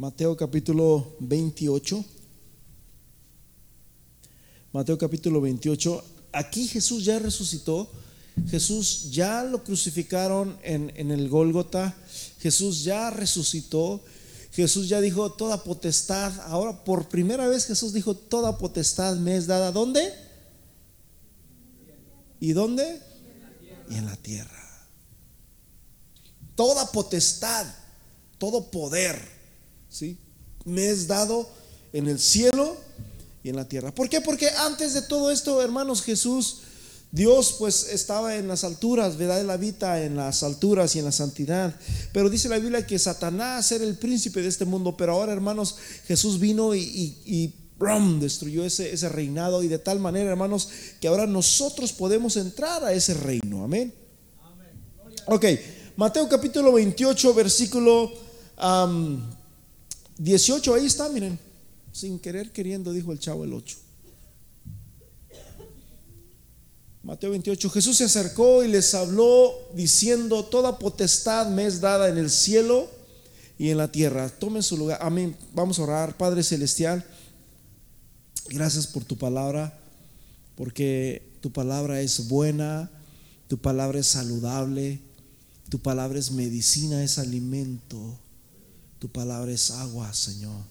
Mateo capítulo 28. Mateo capítulo 28. Aquí Jesús ya resucitó. Jesús ya lo crucificaron en, en el Gólgota. Jesús ya resucitó. Jesús ya dijo toda potestad. Ahora por primera vez Jesús dijo toda potestad me es dada. ¿Dónde? ¿Y dónde? Y en la tierra. Toda potestad, todo poder, ¿sí? Me es dado en el cielo y en la tierra. ¿Por qué? Porque antes de todo esto, hermanos, Jesús, Dios pues estaba en las alturas, ¿verdad? Él habita en las alturas y en la santidad. Pero dice la Biblia que Satanás era el príncipe de este mundo, pero ahora, hermanos, Jesús vino y, y, destruyó ese, ese reinado y de tal manera, hermanos, que ahora nosotros podemos entrar a ese reino. Amén. Ok, Mateo capítulo 28, versículo 18, ahí está, miren. Sin querer, queriendo, dijo el chavo el 8. Mateo 28, Jesús se acercó y les habló diciendo, toda potestad me es dada en el cielo y en la tierra. Tomen su lugar. Amén. Vamos a orar, Padre Celestial. Gracias por tu palabra, porque tu palabra es buena, tu palabra es saludable, tu palabra es medicina, es alimento, tu palabra es agua, Señor.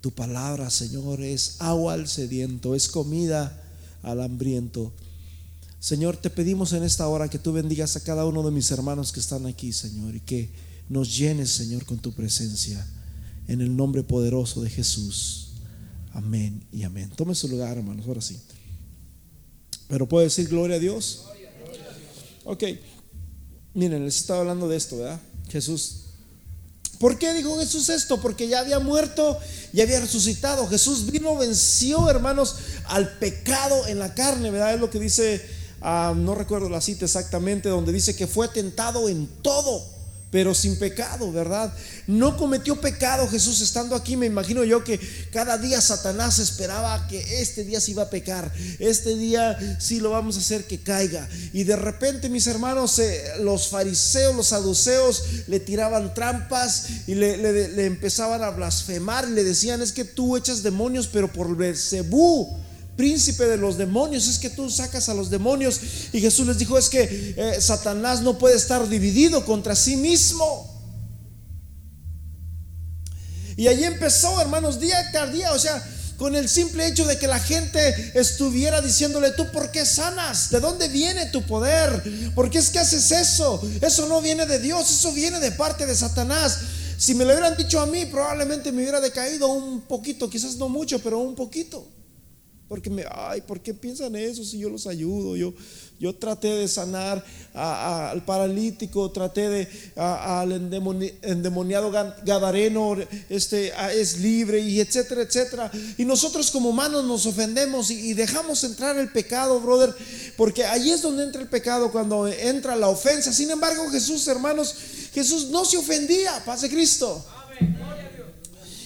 Tu palabra, Señor, es agua al sediento, es comida al hambriento. Señor, te pedimos en esta hora que tú bendigas a cada uno de mis hermanos que están aquí, Señor, y que nos llenes, Señor, con tu presencia. En el nombre poderoso de Jesús. Amén y amén. Tome su lugar, hermanos, ahora sí. Pero puede decir gloria a Dios. Ok, miren, les estaba hablando de esto, ¿verdad? Jesús ¿Por qué dijo Jesús esto? Porque ya había muerto y había resucitado. Jesús vino, venció, hermanos, al pecado en la carne, ¿verdad? Es lo que dice, ah, no recuerdo la cita exactamente, donde dice que fue tentado en todo pero sin pecado, ¿verdad? No cometió pecado Jesús estando aquí. Me imagino yo que cada día Satanás esperaba que este día se iba a pecar, este día sí lo vamos a hacer que caiga. Y de repente, mis hermanos, eh, los fariseos, los saduceos le tiraban trampas y le, empezaban a blasfemar y le decían: Es que tú echas demonios, pero por Belcebú príncipe de los demonios, es que tú sacas a los demonios. Y Jesús les dijo, es que eh, Satanás no puede estar dividido contra sí mismo. Y allí empezó, hermanos, día tras día, o sea, con el simple hecho de que la gente estuviera diciéndole, tú por qué sanas, de dónde viene tu poder, por qué es que haces eso, eso no viene de Dios, eso viene de parte de Satanás. Si me lo hubieran dicho a mí, probablemente me hubiera decaído un poquito, quizás no mucho, pero un poquito. Porque me, ay, ¿por qué piensan eso si yo los ayudo? Yo, yo traté de sanar al paralítico, traté de al endemoniado gadareno, este es libre y etcétera, etcétera. Y nosotros como humanos nos ofendemos y, dejamos entrar el pecado, brother, porque ahí es donde entra el pecado cuando entra la ofensa. Sin embargo, Jesús, hermanos, Jesús no se ofendía, paz de Cristo.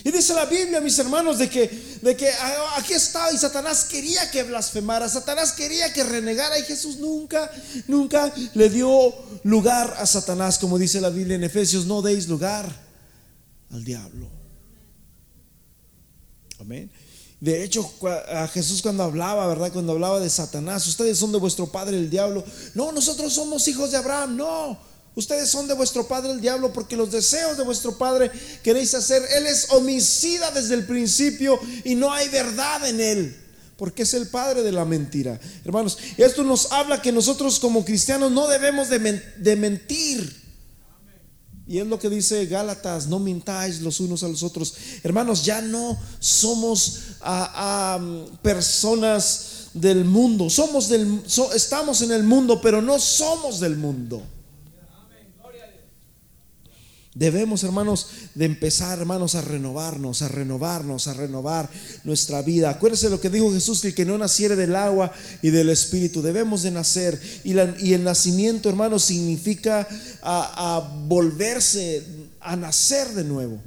Y dice la Biblia, mis hermanos, de que, de que ah, aquí estaba y Satanás quería que blasfemara, Satanás quería que renegara y Jesús nunca, nunca le dio lugar a Satanás, como dice la Biblia en Efesios, no deis lugar al diablo. Amén. De hecho, a Jesús cuando hablaba, ¿verdad? Cuando hablaba de Satanás, ustedes son de vuestro padre el diablo. No, nosotros somos hijos de Abraham. No, Ustedes son de vuestro padre el diablo porque los deseos de vuestro padre queréis hacer. Él es homicida desde el principio y no hay verdad en él. Porque es el padre de la mentira. Hermanos, esto nos habla que nosotros como cristianos no debemos de, mentir. Y es lo que dice Gálatas, no mintáis los unos a los otros. Hermanos, ya no somos a, personas del mundo. Somos del, estamos en el mundo, pero no somos del mundo. Debemos, hermanos, de empezar, hermanos, a renovarnos, a renovarnos, a renovar nuestra vida. Acuérdense lo que dijo Jesús, que el que no naciere del agua y del Espíritu, debemos de nacer. Y, el nacimiento, hermanos, significa a, volverse, a nacer de nuevo.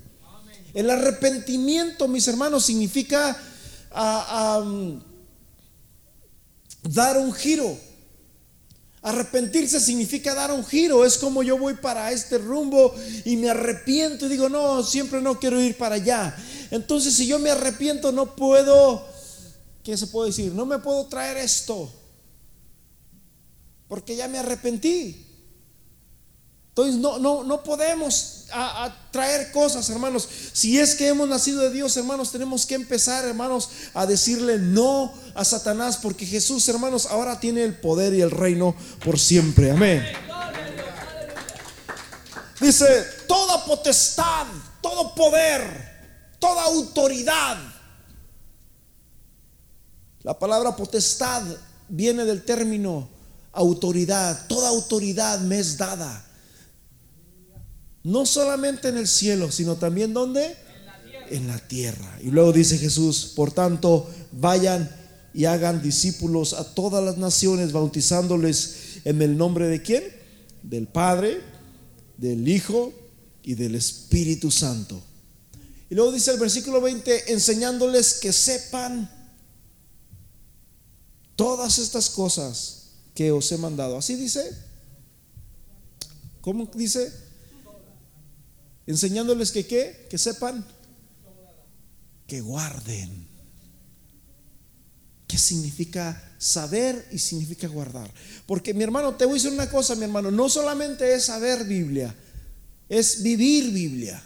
El arrepentimiento, mis hermanos, significa a, dar un giro, Arrepentirse significa dar un giro. Es como yo voy para este rumbo y me arrepiento y digo, no, siempre no quiero ir para allá. Entonces, si yo me arrepiento, no puedo, ¿qué se puede decir? No me puedo traer esto. Porque ya me arrepentí. Entonces no, no, no podemos traer cosas, hermanos. Si es que hemos nacido de Dios, hermanos, tenemos que empezar, hermanos, a decirle no a Satanás, porque Jesús, hermanos, ahora tiene el poder y el reino por siempre. Amén. Dice, toda potestad, todo poder, toda autoridad. La palabra potestad viene del término autoridad. Toda autoridad me es dada no solamente en el cielo, sino también donde? En la tierra. Y luego dice Jesús, por tanto, vayan y hagan discípulos a todas las naciones, bautizándoles en el nombre de quién? Del Padre, del Hijo y del Espíritu Santo. Y luego dice el versículo 20, enseñándoles que sepan todas estas cosas que os he mandado. Así dice. ¿Cómo dice? Enseñándoles que qué, que sepan, que guarden. ¿Qué significa saber y significa guardar? Porque mi hermano, te voy a decir una cosa, mi hermano, no solamente es saber Biblia, es vivir Biblia.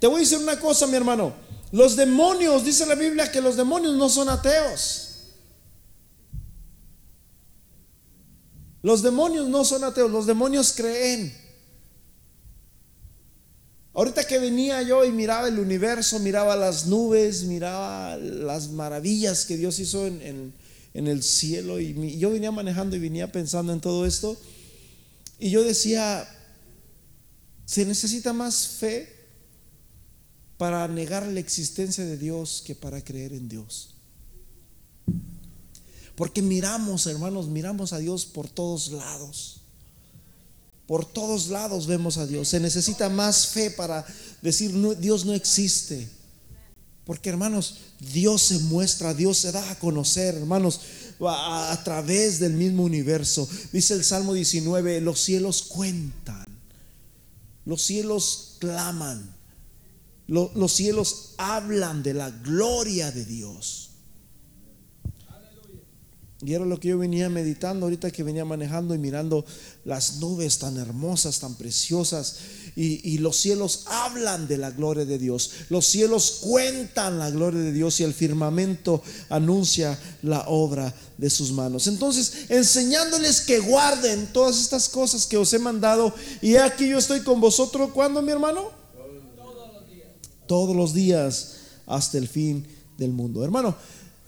Te voy a decir una cosa, mi hermano, los demonios, dice la Biblia que los demonios no son ateos. Los demonios no son ateos, los demonios creen. Ahorita que venía yo y miraba el universo, miraba las nubes, miraba las maravillas que Dios hizo en, el cielo y yo venía manejando y venía pensando en todo esto y yo decía, se necesita más fe para negar la existencia de Dios que para creer en Dios. Porque miramos, hermanos, miramos a Dios por todos lados. Por todos lados vemos a Dios. Se necesita más fe para decir Dios no existe. Porque hermanos, Dios se muestra, Dios se da a conocer, hermanos, a, través del mismo universo. Dice el Salmo 19, los cielos cuentan, los cielos claman, los cielos hablan de la gloria de Dios. Y era lo que yo venía meditando ahorita que venía manejando y mirando las nubes tan hermosas, tan preciosas. Y, los cielos hablan de la gloria de Dios. Los cielos cuentan la gloria de Dios y el firmamento anuncia la obra de sus manos. Entonces, enseñándoles que guarden todas estas cosas que os he mandado. Y aquí yo estoy con vosotros. ¿Cuándo, mi hermano? Todos los días. Todos los días hasta el fin del mundo. Hermano,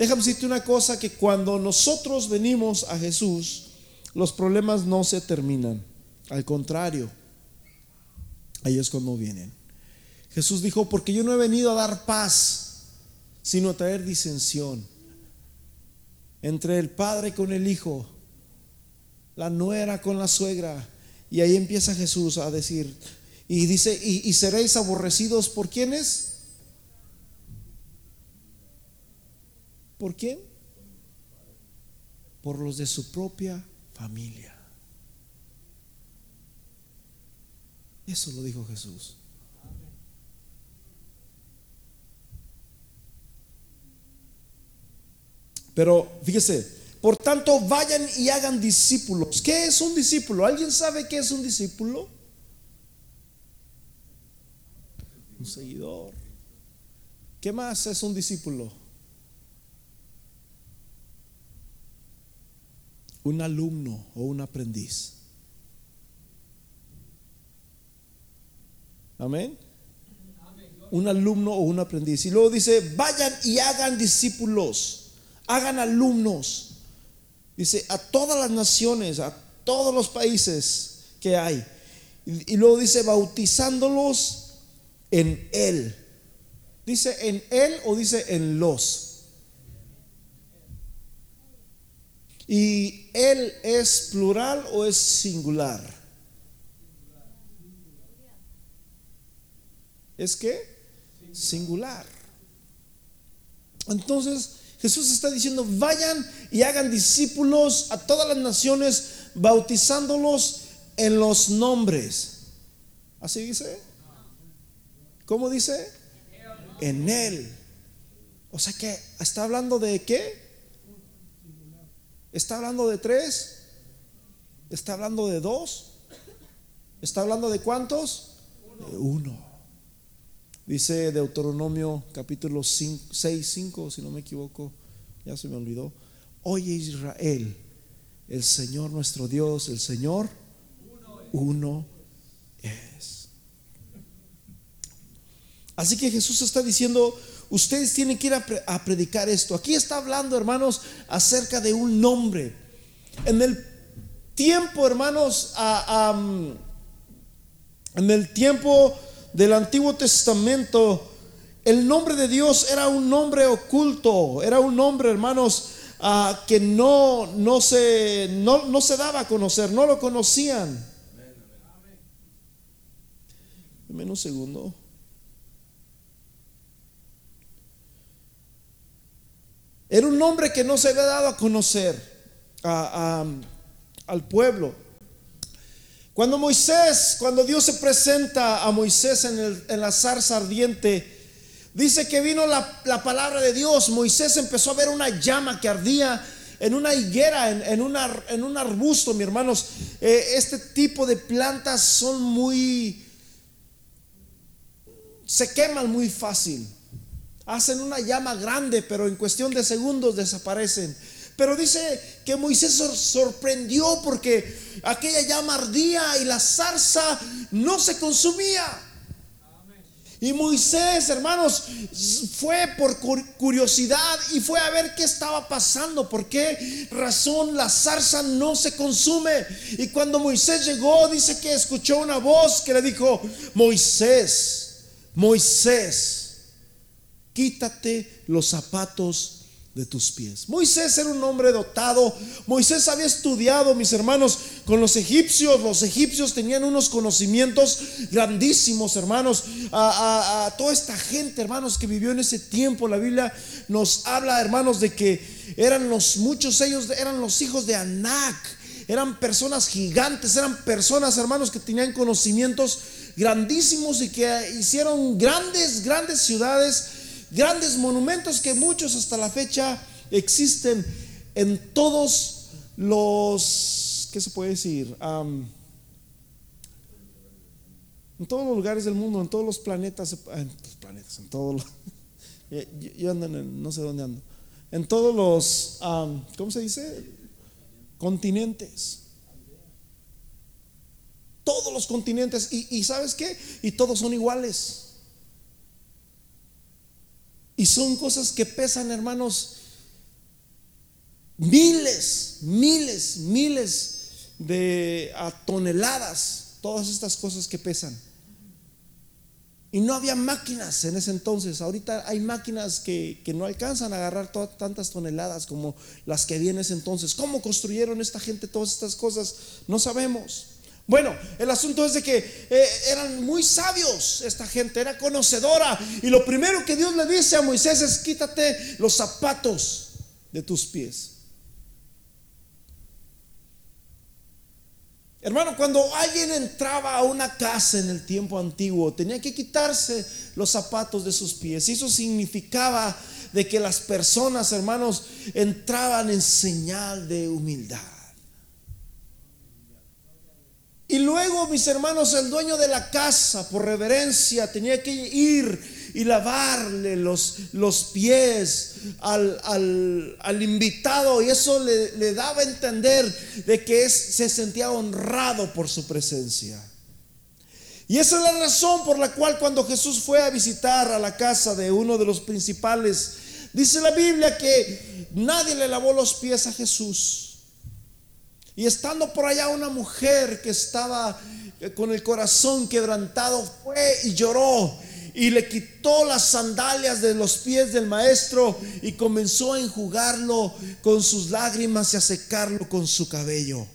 Déjame decirte una cosa, que cuando nosotros venimos a Jesús, los problemas no se terminan. Al contrario, ahí es cuando vienen. Jesús dijo, porque yo no he venido a dar paz, sino a traer disensión entre el padre con el hijo, la nuera con la suegra. Y ahí empieza Jesús a decir, y dice, y, seréis aborrecidos por quienes? ¿Por quién? Por los de su propia familia. Eso lo dijo Jesús. Pero fíjese, por tanto vayan y hagan discípulos. ¿Qué es un discípulo? ¿Alguien sabe qué es un discípulo? Un seguidor. ¿Qué más es un discípulo? Un alumno o un aprendiz. Amén. Un alumno o un aprendiz. Y luego dice, vayan y hagan discípulos, hagan alumnos. Dice, a todas las naciones, a todos los países que hay. Y, luego dice, bautizándolos en Él. Dice en Él o dice en los. ¿Y él es plural o es singular? ¿Es que? Singular. Entonces, Jesús está diciendo, vayan y hagan discípulos a todas las naciones, bautizándolos en los nombres. ¿Así dice? ¿Cómo dice? En Él. O sea que está hablando de qué? ¿Está hablando de tres? ¿Está hablando de dos? ¿Está hablando de cuántos? De uno. Dice Deuteronomio capítulo 6, 5, si no me equivoco, ya se me olvidó. Oye Israel, el Señor nuestro Dios, el Señor uno es. Así que Jesús está diciendo, ustedes tienen que ir a, predicar esto. Aquí está hablando, hermanos, acerca de un nombre. En el tiempo, hermanos, en el tiempo del Antiguo Testamento, el nombre de Dios era un nombre oculto, era un nombre, hermanos, que no, no, se, no, no se daba a conocer, no lo conocían. Dame un segundo. Era un nombre que no se había dado a conocer al pueblo. Cuando Moisés, cuando Dios se presenta a Moisés en, la zarza ardiente, dice que vino la, palabra de Dios. Moisés empezó a ver una llama que ardía en una higuera, en, un arbusto, mi hermanos. Eh, este tipo de plantas son muy... se queman muy fácil. Hacen una llama grande, pero en cuestión de segundos desaparecen. Pero dice que Moisés sorprendió porque aquella llama ardía y la zarza no se consumía. Y Moisés, hermanos, fue por curiosidad y fue a ver qué estaba pasando, por qué razón la zarza no se consume. Y cuando Moisés llegó, dice que escuchó una voz que le dijo, Moisés, Moisés, quítate los zapatos de tus pies. Moisés era un hombre dotado. Moisés había estudiado, mis hermanos, con los egipcios. Los egipcios tenían unos conocimientos grandísimos, hermanos. A, toda esta gente, hermanos, que vivió en ese tiempo. La Biblia nos habla, hermanos, de que eran los, muchos ellos eran los hijos de Anac. Eran personas gigantes, eran personas, hermanos, que tenían conocimientos grandísimos y que hicieron grandes, grandes ciudades grandes monumentos que muchos hasta la fecha existen en todos los, ¿qué se puede decir? en todos los lugares del mundo, en todos los planetas, en los planetas, en todos los, yo, ando en no sé dónde ando, en todos los, ¿cómo se dice? Continentes. Todos los continentes. Y, y sabes qué? Y todos son iguales. Y son cosas que pesan, hermanos, miles, miles, miles de toneladas, todas estas cosas que pesan. Y no había máquinas en ese entonces. Ahorita hay máquinas que, no alcanzan a agarrar tantas toneladas como las que había en ese entonces. ¿Cómo construyeron esta gente todas estas cosas? No sabemos. Bueno, el asunto es de que eh, eran muy sabios esta gente, era conocedora. Y lo primero que Dios le dice a Moisés es quítate los zapatos de tus pies. Hermano, cuando alguien entraba a una casa en el tiempo antiguo, tenía que quitarse los zapatos de sus pies. Eso significaba de que las personas, hermanos, entraban en señal de humildad. Y luego, mis hermanos, el dueño de la casa, por reverencia, tenía que ir y lavarle los, los pies al, al, invitado. Y eso le, daba a entender de que se sentía honrado por su presencia. Y esa es la razón por la cual cuando Jesús fue a visitar a la casa de uno de los principales, dice la Biblia que nadie le lavó los pies a Jesús. Y estando por allá una mujer que estaba eh, con el corazón quebrantado, fue y lloró y le quitó las sandalias de los pies del maestro y comenzó a enjugarlo con sus lágrimas y a secarlo con su cabello.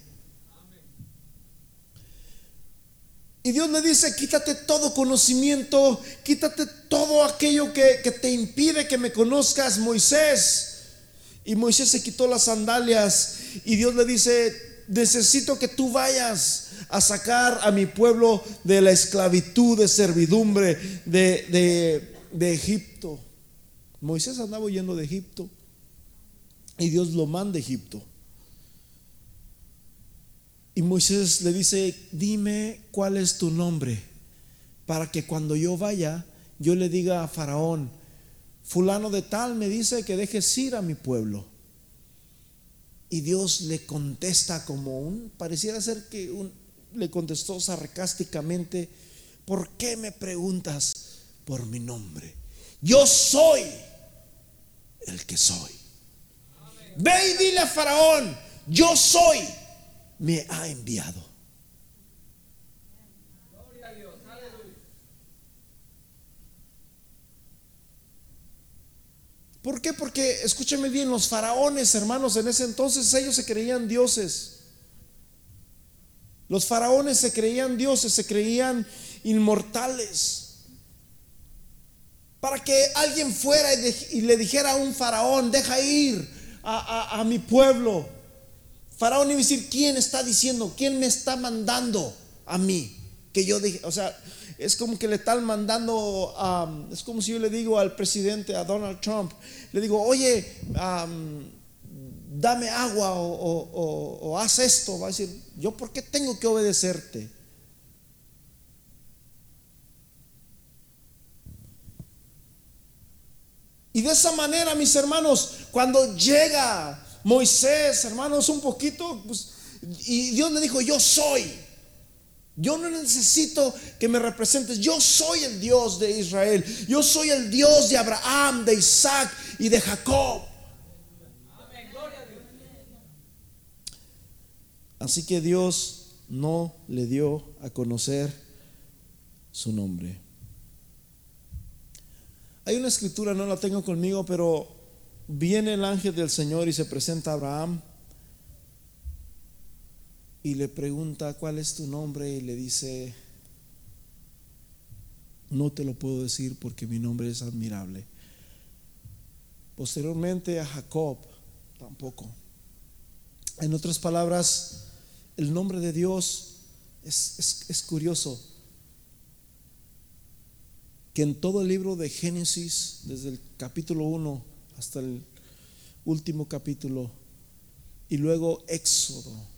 Y Dios le dice, quítate todo conocimiento, quítate todo aquello que, que te impide que me conozcas, Moisés. Y Moisés se quitó las sandalias y Dios le dice, necesito que tú vayas a sacar a mi pueblo de la esclavitud, de servidumbre, de, de Egipto. Moisés andaba huyendo de Egipto y Dios lo manda a Egipto. Y Moisés le dice, dime cuál es tu nombre, para que cuando yo vaya, yo le diga a Faraón, fulano de tal me dice que dejes ir a mi pueblo. Y Dios le contesta como un, pareciera ser que un, le contestó sarcásticamente, ¿por qué me preguntas por mi nombre? Yo soy el que soy. Ve y dile a Faraón, yo soy, me ha enviado. ¿Por qué? Porque, escúcheme bien, los faraones, hermanos, en ese entonces ellos se creían dioses. Los faraones se creían dioses, se creían inmortales. Para que alguien fuera y, le dijera a un faraón, deja ir a, mi pueblo. Faraón iba a decir, ¿quién está diciendo? ¿Quién me está mandando a mí? Que yo dije, o sea, es como que le están mandando, es como si yo le digo al presidente, a Donald Trump, le digo, oye, dame agua o, haz esto. Va a decir, ¿yo por qué tengo que obedecerte? Y de esa manera, mis hermanos, cuando llega Moisés, hermanos, un poquito, pues, y Dios le dijo, yo soy. Yo no necesito que me representes. Yo soy el Dios de Israel. Yo soy el Dios de Abraham, de Isaac y de Jacob. Así que Dios no le dio a conocer su nombre. Hay una escritura, no la tengo conmigo, pero viene el ángel del Señor y se presenta a Abraham y le pregunta, ¿cuál es tu nombre? Y le dice, no te lo puedo decir porque mi nombre es admirable. Posteriormente a Jacob, tampoco. En otras palabras, el nombre de Dios es, es curioso. Que en todo el libro de Génesis, desde el capítulo 1 hasta el último capítulo, y luego Éxodo,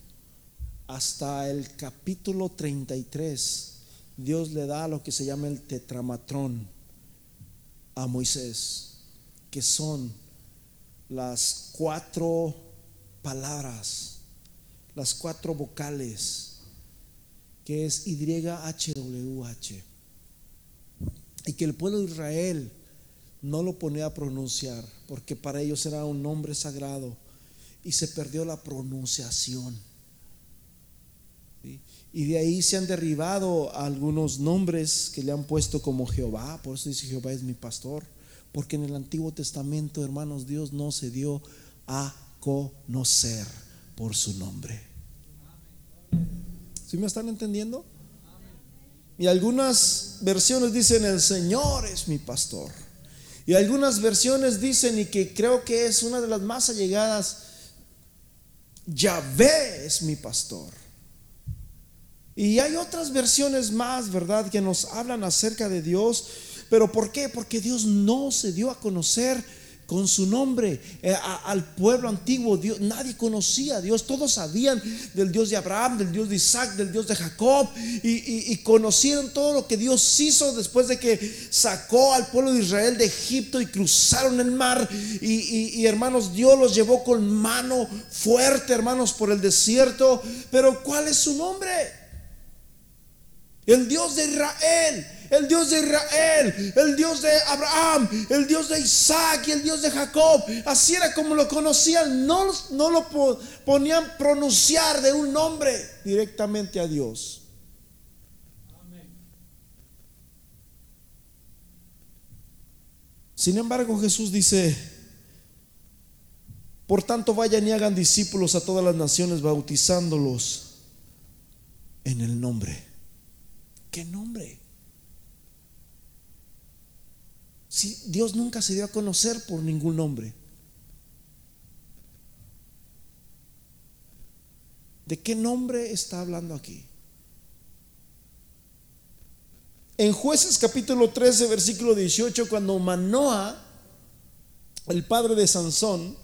hasta el capítulo 33, Dios le da lo que se llama el tetramatrón a Moisés, que son las cuatro palabras, las cuatro vocales, que es YHWH. Y que el pueblo de Israel no lo ponía a pronunciar, porque para ellos era un nombre sagrado y se perdió la pronunciación. Y de ahí se han derribado algunos nombres que le han puesto como Jehová. Por eso dice Jehová es mi pastor. Porque en el Antiguo Testamento, hermanos, Dios no se dio a conocer por su nombre. ¿Sí me están entendiendo? Y algunas versiones dicen el Señor es mi pastor. Y algunas versiones dicen, y que creo que es una de las más allegadas, Yahvé es mi pastor. Y hay otras versiones más, ¿verdad?, que nos hablan acerca de Dios. Pero ¿por qué? Porque Dios no se dio a conocer con su nombre eh, al pueblo antiguo. Dios, nadie conocía a Dios. Todos sabían del Dios de Abraham, del Dios de Isaac, del Dios de Jacob. Y, conocieron todo lo que Dios hizo después de que sacó al pueblo de Israel de Egipto y cruzaron el mar. Y, y hermanos, Dios los llevó con mano fuerte, hermanos, por el desierto. Pero ¿cuál es su nombre? El Dios de Israel, el Dios de Israel, el Dios de Abraham, el Dios de Isaac y el Dios de Jacob. Así era como lo conocían. No, no lo ponían pronunciar de un nombre directamente a Dios. Sin embargo, Jesús dice, por tanto vayan y hagan discípulos a todas las naciones, bautizándolos en el nombre qué nombre? Si Dios nunca se dio a conocer por ningún nombre. ¿De qué nombre está hablando aquí? En jueces capítulo 13, versículo 18, cuando Manoa, el padre de Sansón,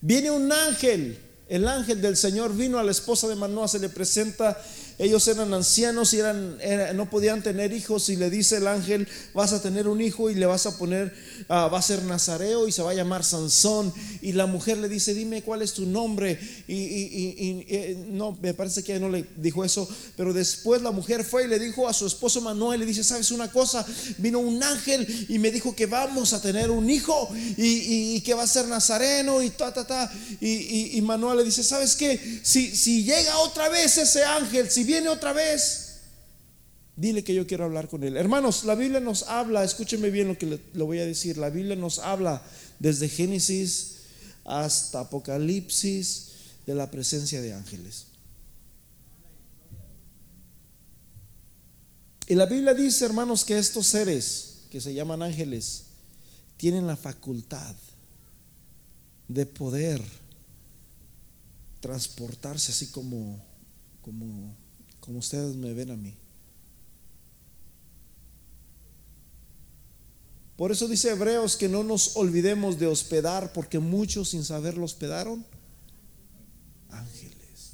viene un ángel, el ángel del Señor vino a la esposa de Manoa, se le presenta ellos eran ancianos y eran, no podían tener hijos y le dice el ángel, vas a tener un hijo y le vas a poner, ah, va a ser nazareo y se va a llamar Sansón. Y la mujer le dice, dime cuál es tu nombre. Y, eh, no, me parece que no le dijo eso, pero después la mujer fue y le dijo a su esposo Manuel, le dice, ¿sabes una cosa? Vino un ángel y me dijo que vamos a tener un hijo y, que va a ser nazareno y ta, ta, ta. Y, Manuel le dice, ¿sabes qué? Si, si llega otra vez ese ángel, si viene otra vez, dile que yo quiero hablar con él. Hermanos, la Biblia nos habla, escúcheme bien lo que le, voy a decir, la Biblia nos habla desde Génesis hasta Apocalipsis de la presencia de ángeles. Y la Biblia dice, hermanos, que estos seres que se llaman ángeles tienen la facultad de poder transportarse así como, como como ustedes me ven a mí. Por eso dice Hebreos que no nos olvidemos de hospedar, porque muchos sin saberlo hospedaron ángeles.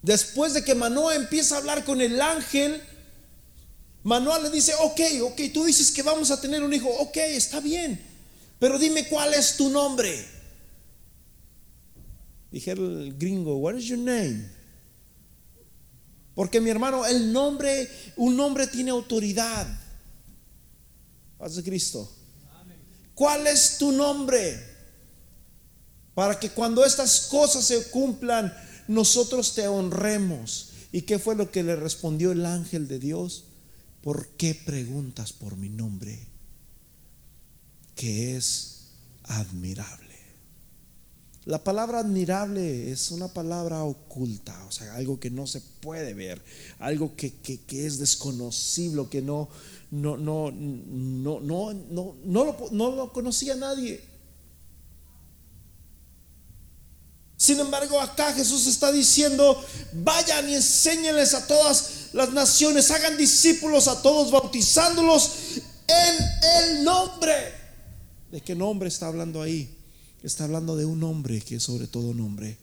Después de que Manoa empieza a hablar con el ángel, Manoa le dice, ok, ok, tú dices que vamos a tener un hijo, ok, está bien, pero dime cuál es tu nombre. Dijera el gringo, what is your name? Porque mi hermano, el nombre, un nombre tiene autoridad. Paz de Cristo. ¿Cuál es tu nombre? Para que cuando estas cosas se cumplan, nosotros te honremos. ¿Y qué fue lo que le respondió el ángel de Dios? ¿Por qué preguntas por mi nombre? Que es admirable. La palabra admirable es una palabra oculta, o sea, algo que no se puede ver, algo que, es desconocible, que no, no, no, no, no, no, no, lo, no lo conocía nadie. Sin embargo, acá Jesús está diciendo, vayan y enséñenles a todas las naciones, hagan discípulos a todos, bautizándolos en el nombre. ¿De qué nombre está hablando ahí? Está hablando de un hombre que es sobre todo nombre.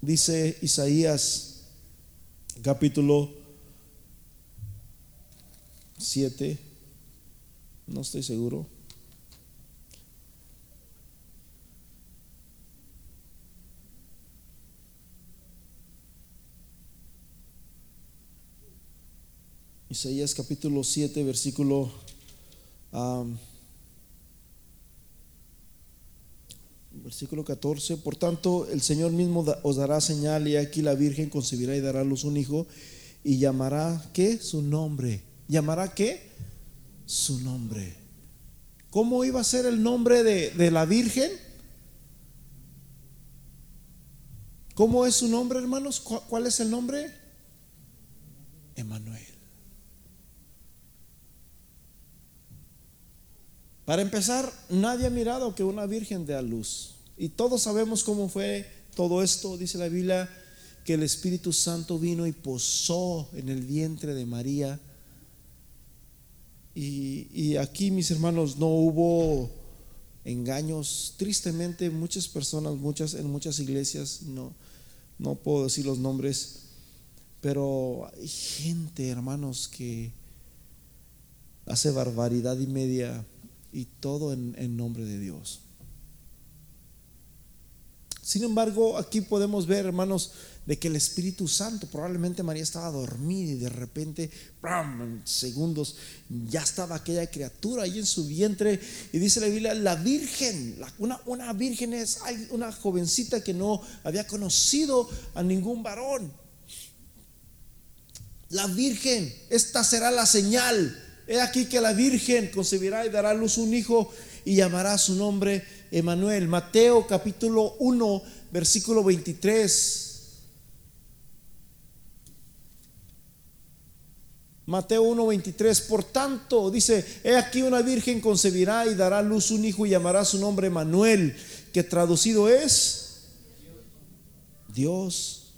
Dice Isaías capítulo 7, no estoy seguro. Isaías capítulo 7, versículo Versículo 14, por tanto el Señor mismo os dará señal y aquí la Virgen concebirá y dará a luz un hijo y llamará, ¿qué? Su nombre. ¿Llamará qué? Su nombre. ¿Cómo iba a ser el nombre de, de la Virgen? ¿Cómo es su nombre, hermanos? ¿Cuál es el nombre? Emanuel. Para empezar, nadie ha mirado que una virgen dé a luz. Y todos sabemos cómo fue todo esto. Dice la Biblia que el Espíritu Santo vino y posó en el vientre de María. Y, aquí, mis hermanos, no hubo engaños. Tristemente, muchas personas, muchas en muchas iglesias, no, no puedo decir los nombres, pero hay gente, hermanos, que hace barbaridad y media y todo en, nombre de Dios. Sin embargo, aquí podemos ver, hermanos, de que el Espíritu Santo, probablemente María estaba dormida y de repente, en segundos, ya estaba aquella criatura ahí en su vientre. Y dice la Biblia, la Virgen, una, una Virgen es una jovencita que no había conocido a ningún varón. La Virgen, esta será la señal He aquí que la Virgen concebirá y dará a luz un hijo y llamará su nombre Emanuel. Mateo capítulo 1, versículo 23. Mateo 1:23, por tanto, dice, he aquí una virgen concebirá y dará a luz un hijo y llamará su nombre Manuel, que traducido es Dios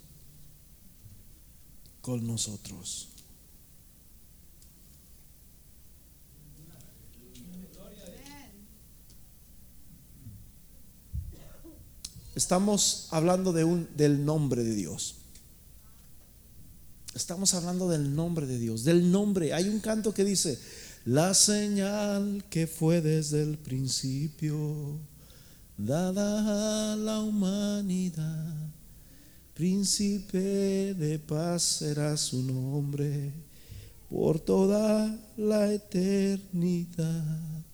con nosotros. Estamos hablando del nombre de Dios. Estamos hablando del nombre de Dios, del nombre. Hay un canto que dice, la señal que fue desde el principio, dada a la humanidad, príncipe de paz será su nombre por toda la eternidad.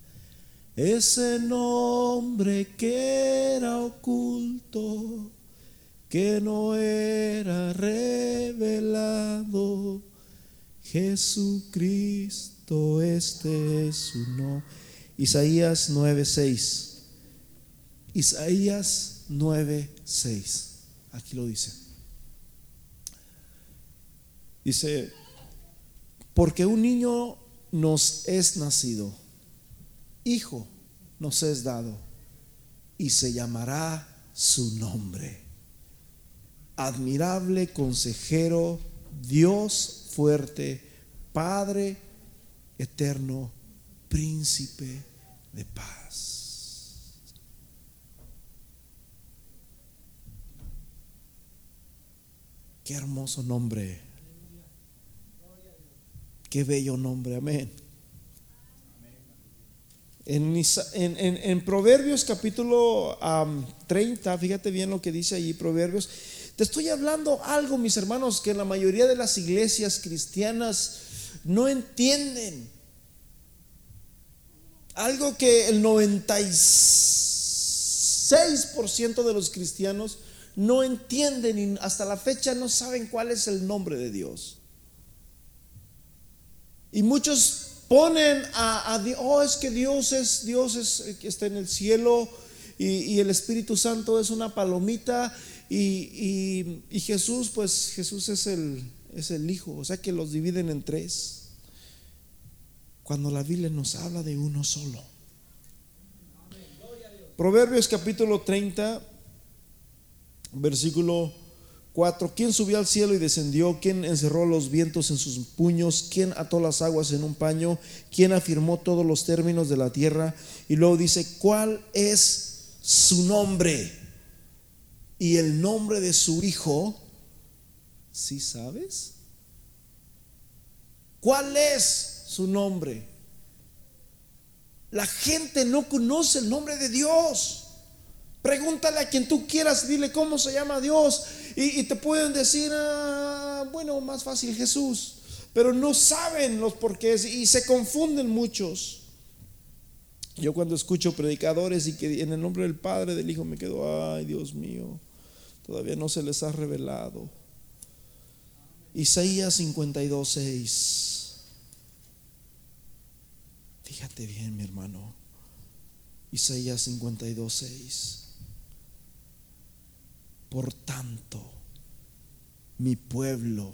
Ese nombre que era oculto que no era revelado. Jesucristo, este es su nombre. Isaías 9:6. Isaías 9:6. Aquí lo dice. Dice, porque un niño nos es nacido, hijo nos es dado, y se llamará su nombre admirable consejero, Dios fuerte, Padre eterno, príncipe de paz. Qué hermoso nombre. Qué bello nombre, amén. En, Proverbios capítulo 30, fíjate bien lo que dice allí, Proverbios te estoy hablando algo, mis hermanos, que la mayoría de las iglesias cristianas no entienden. Algo que el 96% de los cristianos no entienden y hasta la fecha no saben cuál es el nombre de Dios. Y muchos ponen a, Dios, oh, es que Dios es, Dios es que está en el cielo y, y el Espíritu Santo es una palomita y, Jesús, pues Jesús es el, es el Hijo, o sea que los dividen en tres. Cuando la Biblia nos habla de uno solo. Proverbios capítulo 30, versículo 4. ¿Quién subió al cielo y descendió? ¿Quién encerró los vientos en sus puños? ¿Quién ató las aguas en un paño? ¿Quién afirmó todos los términos de la tierra? Y luego dice, ¿cuál es su nombre? y el nombre de su hijo, ¿sí sabes? ¿Cuál es su nombre? La gente no conoce el nombre de Dios. Pregúntale a quien tú quieras, dile cómo se llama Dios. Y, te pueden decir, ah, bueno, más fácil Jesús. Pero no saben los porqués y se confunden muchos. Yo cuando escucho predicadores y que en el nombre del Padre, del Hijo, me quedo, ay Dios mío. Todavía no se les ha revelado. Isaías 52, 6. Fíjate bien, mi hermano. Isaías 52, 6. Por tanto, mi pueblo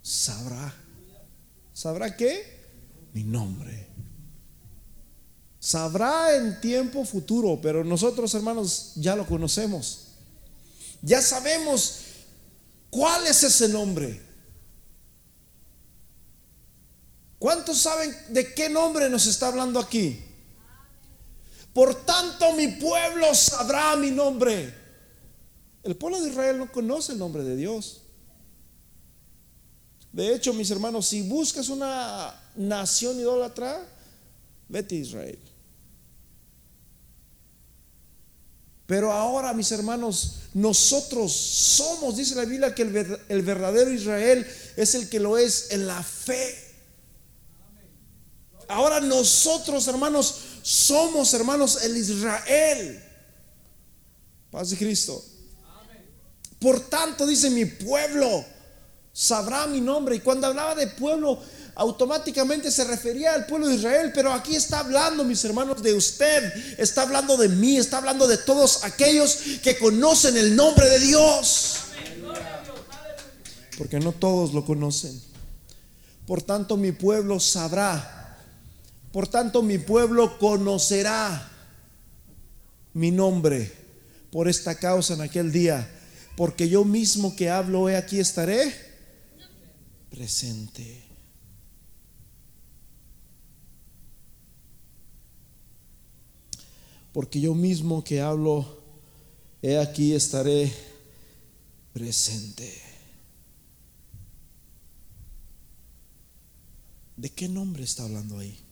sabrá. ¿Sabrá qué? Mi nombre. Sabrá en tiempo futuro, pero nosotros hermanos ya lo conocemos. Ya sabemos cuál es ese nombre. ¿Cuántos saben de qué nombre nos está hablando aquí? Por tanto, mi pueblo sabrá mi nombre. El pueblo de Israel no conoce el nombre de Dios. De hecho, mis hermanos, si buscas una nación idólatra, vete a Israel. Pero ahora, mis hermanos, nosotros somos, dice la Biblia, que el, verdadero Israel es el que lo es en la fe. Ahora nosotros, hermanos, somos, hermanos, el Israel. Paz de Cristo. Por tanto, dice mi pueblo, sabrá mi nombre. Y cuando hablaba de pueblo, automáticamente se refería al pueblo de Israel, pero aquí está hablando, mis hermanos, de usted, está hablando de mí, está hablando de todos aquellos que conocen el nombre de Dios. Porque no todos lo conocen. Por tanto mi pueblo sabrá. Por tanto mi pueblo conocerá mi nombre por esta causa en aquel día. Porque yo mismo que hablo, he aquí estaré presente. Porque yo mismo que hablo, he aquí estaré presente. ¿De qué nombre está hablando ahí?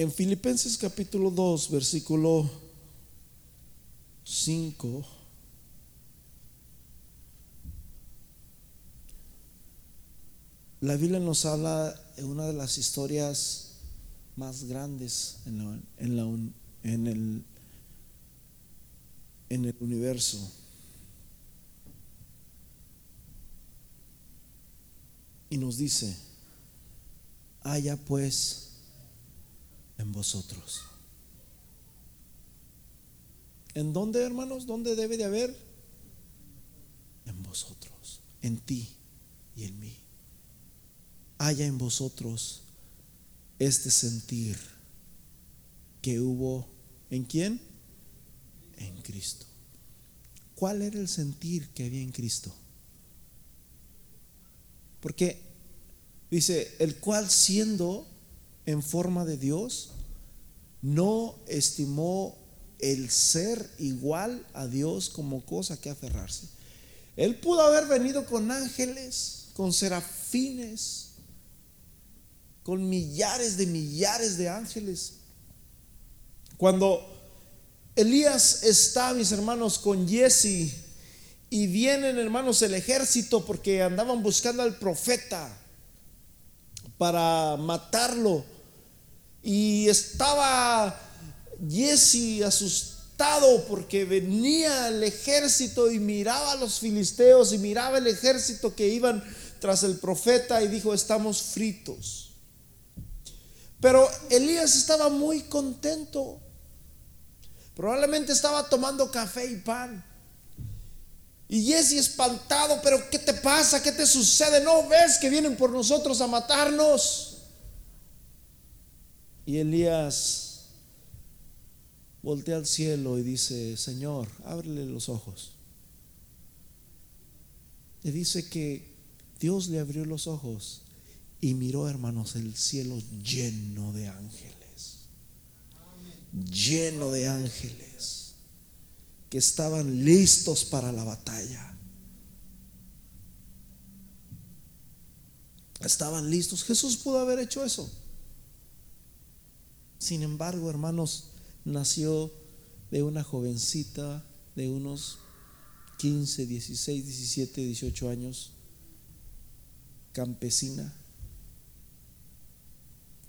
En Filipenses capítulo 2, versículo 5. La Biblia nos habla de una de las historias más grandes en, la, en, el, en el universo. Y nos dice, haya pues en vosotros. ¿En dónde, hermanos? ¿Dónde debe de haber? En vosotros, en ti y en mí. Haya en vosotros este sentir que hubo en quién? En Cristo. ¿Cuál era el sentir que había en Cristo? Porque dice, el cual siendo en forma de Dios, no estimó el ser igual a Dios como cosa que aferrarse. Él pudo haber venido con ángeles, con serafines, con millares de millares de ángeles. Cuando Elías está, mis hermanos, con Jesse y vienen, hermanos, el ejército porque andaban buscando al profeta para matarlo. Y estaba Jesse asustado porque venía el ejército y miraba a los filisteos y miraba el ejército que iban tras el profeta y dijo, estamos fritos. Pero Elías estaba muy contento. Probablemente estaba tomando café y pan. Y Jesse espantado, pero ¿qué te pasa? ¿Qué te sucede? ¿No ves que vienen por nosotros a matarnos? Y Elías voltea al cielo y dice, Señor, ábrele los ojos. Y dice que Dios le abrió los ojos y miró, hermanos, el cielo lleno de ángeles. Lleno de ángeles que estaban listos para la batalla. Estaban listos. Jesús pudo haber hecho eso. Sin embargo, hermanos, nació de una jovencita de unos 15, 16, 17, 18 años, campesina,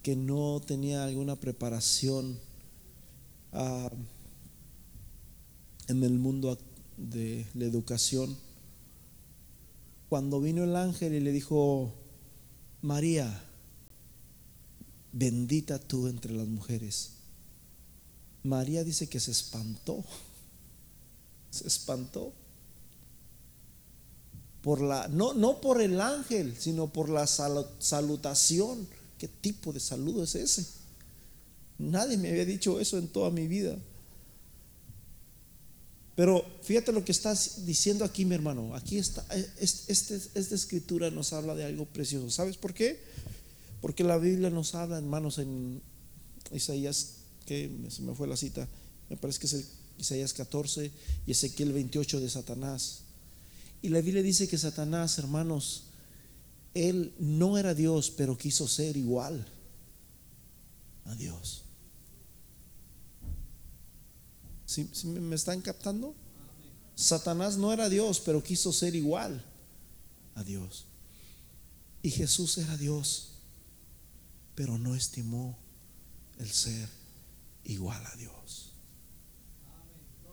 que no tenía alguna preparación. a en el mundo de la educación. Cuando vino el ángel y le dijo, María, bendita tú entre las mujeres. María dice que se espantó, se espantó. Por la, no, no por el ángel, sino por la salutación. ¿Qué tipo de saludo es ese? Nadie me había dicho eso en toda mi vida. Pero fíjate lo que estás diciendo aquí, mi hermano. Aquí está, este, esta escritura nos habla de algo precioso. ¿Sabes por qué? Porque la Biblia nos habla, hermanos, en Isaías, que se me fue la cita, me parece que es el Isaías 14 y Ezequiel 28 de Satanás. Y la Biblia dice que Satanás, hermanos, él no era Dios, pero quiso ser igual a Dios. ¿Sí, me están captando? Satanás no era Dios, pero quiso ser igual a Dios. Y Jesús era Dios, pero no estimó el ser igual a Dios,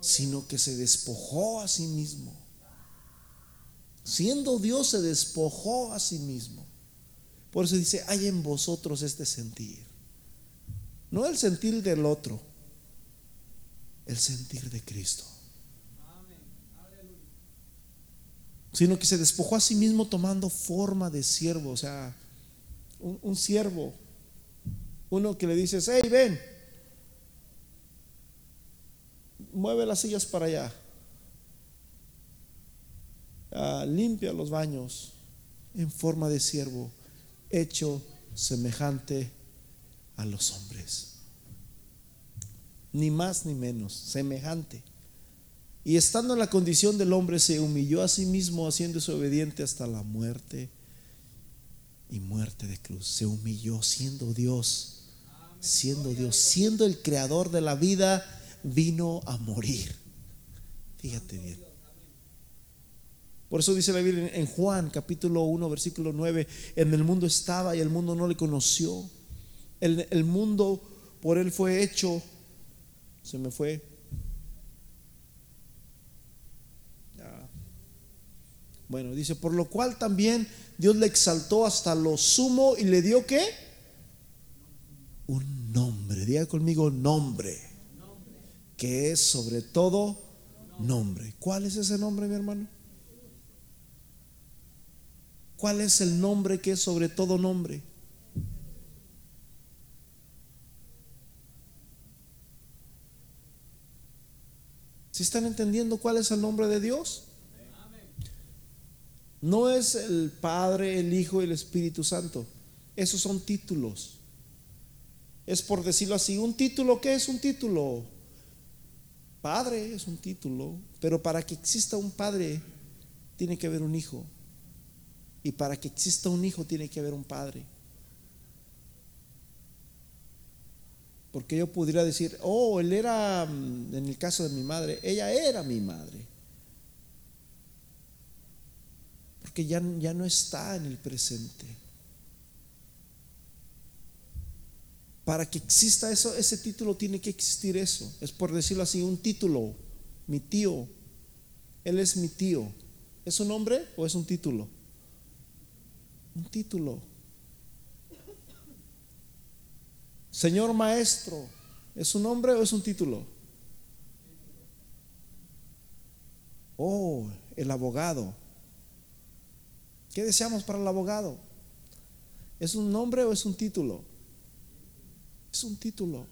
sino que se despojó a sí mismo. Siendo Dios se despojó a sí mismo. Por eso dice, hay en vosotros este sentir. No el sentir del otro, el sentir de Cristo. sino que se despojó a sí mismo tomando forma de siervo, o sea, un, siervo, uno que le dices, hey, ven, mueve las sillas para allá, ah, limpia los baños en forma de siervo, hecho semejante a los hombres. Ni más ni menos, semejante. Y estando en la condición del hombre, se humilló a sí mismo, haciéndose obediente hasta la muerte y muerte de cruz. Se humilló siendo Dios, siendo Dios, siendo el creador de la vida, vino a morir. Fíjate bien. Por eso dice la Biblia en Juan capítulo 1 versículo 9, en el mundo estaba y el mundo no le conoció. El, el mundo por él fue hecho. Se me fue. Bueno, dice, por lo cual también Dios le exaltó hasta lo sumo y le dio qué? Un nombre. Diga conmigo nombre. Que es sobre todo nombre. ¿Cuál es ese nombre, mi hermano? ¿Cuál es el nombre que es sobre todo nombre? ¿Si están entendiendo cuál es el nombre de Dios? No es el Padre, el Hijo y el Espíritu Santo. Esos son títulos. Es por decirlo así, un título, ¿qué es un título? Padre es un título, pero para que exista un padre tiene que haber un hijo. Y para que exista un hijo tiene que haber un padre. Porque yo pudiera decir, oh, él era, mm, en el caso de mi madre, ella era mi madre. Porque ya, ya no está en el presente. Para que exista eso, ese título tiene que existir eso. Es por decirlo así, un título. Mi tío. Él es mi tío. ¿Es un nombre o es un título? Un título. Señor maestro, ¿es un nombre o es un título? Oh, el abogado. ¿Qué deseamos para el abogado? ¿Es un nombre o es un título? Es un título.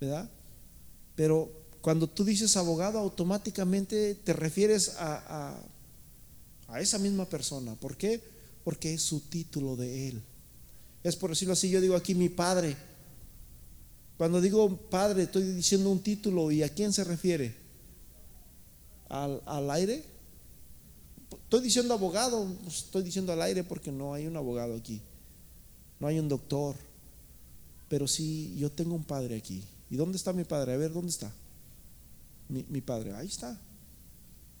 ¿Verdad? Pero cuando tú dices abogado, automáticamente te refieres a, a, a esa misma persona. ¿Por qué? Porque es su título de él. Es por decirlo así, yo digo aquí mi padre. Cuando digo padre, estoy diciendo un título y a quién se refiere? ¿Al, al aire? Estoy diciendo abogado, pues estoy diciendo al aire porque no hay un abogado aquí, no hay un doctor, pero sí, yo tengo un padre aquí. ¿Y dónde está mi padre? A ver, ¿dónde está? Mi, mi padre, ahí está,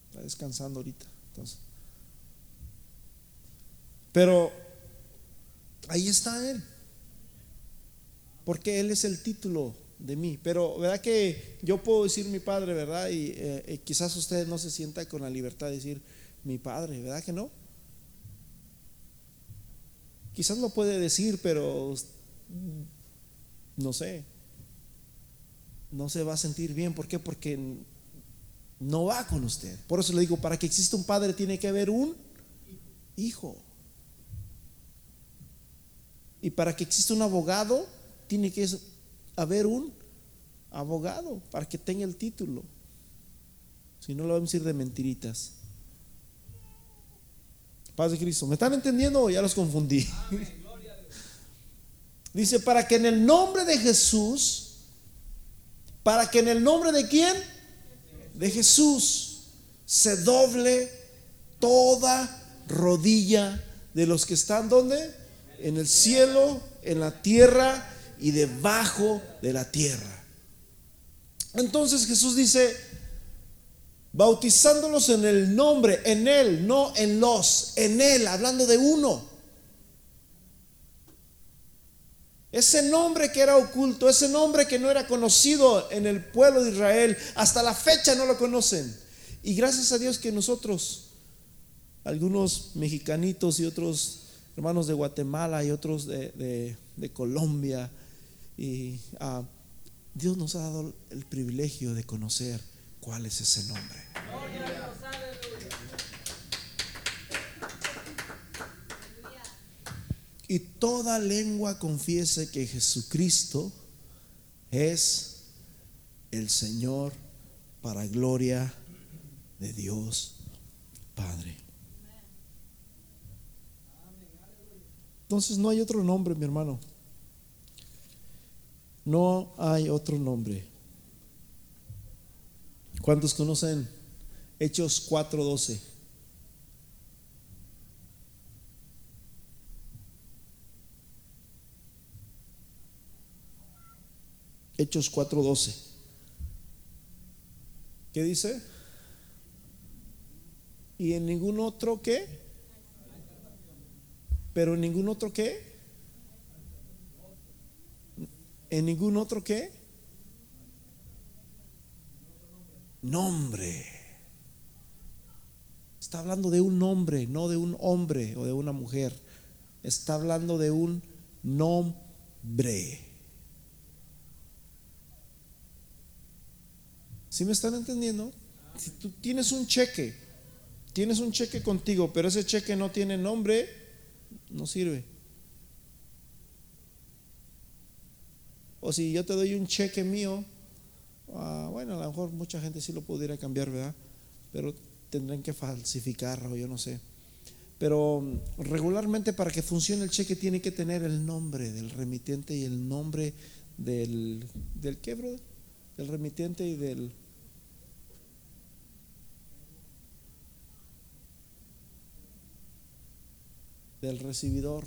está descansando ahorita. Entonces. Pero Ahí está Él. Porque Él es el título de mí. Pero, ¿verdad que yo puedo decir mi padre, verdad? Y eh, eh, quizás usted no se sienta con la libertad de decir mi padre, ¿verdad que no? Quizás lo puede decir, pero no sé. No se va a sentir bien. ¿Por qué? Porque no va con usted. Por eso le digo, para que exista un padre tiene que haber un hijo. Y para que exista un abogado, tiene que haber un abogado para que tenga el título. Si no, lo vamos a ir de mentiritas. Paz de Cristo. ¿Me están entendiendo o ya los confundí? Dice, para que en el nombre de Jesús, para que en el nombre de quién? De Jesús, se doble toda rodilla de los que están, ¿dónde? En el cielo, en la tierra y debajo de la tierra. Entonces Jesús dice, bautizándolos en el nombre, en Él, no en los, en Él, hablando de uno. Ese nombre que era oculto, ese nombre que no era conocido en el pueblo de Israel, hasta la fecha no lo conocen. Y gracias a Dios que nosotros, algunos mexicanitos y otros hermanos de Guatemala y otros de, Colombia. Y ah, Dios nos ha dado el privilegio de conocer cuál es ese nombre. Y toda lengua confiese que Jesucristo es el Señor para gloria de Dios Padre. Entonces no hay otro nombre, mi hermano. No hay otro nombre. ¿Cuántos conocen Hechos 4:12? Hechos 4:12. ¿Qué dice? ¿Y en ningún otro qué? Pero en ningún otro qué? ¿En ningún otro qué? Nombre. Está hablando de un nombre, no de un hombre o de una mujer. Está hablando de un nombre. ¿Sí me están entendiendo? Si tú tienes un cheque, tienes un cheque contigo, pero ese cheque no tiene nombre, no sirve. O si yo te doy un cheque mío, ah, bueno, a lo mejor mucha gente sí lo pudiera cambiar, ¿verdad? Pero tendrán que falsificarlo, yo no sé. Pero mm, regularmente para que funcione el cheque tiene que tener el nombre del remitente y el nombre del, del qué, brother? Del remitente y del del recibidor,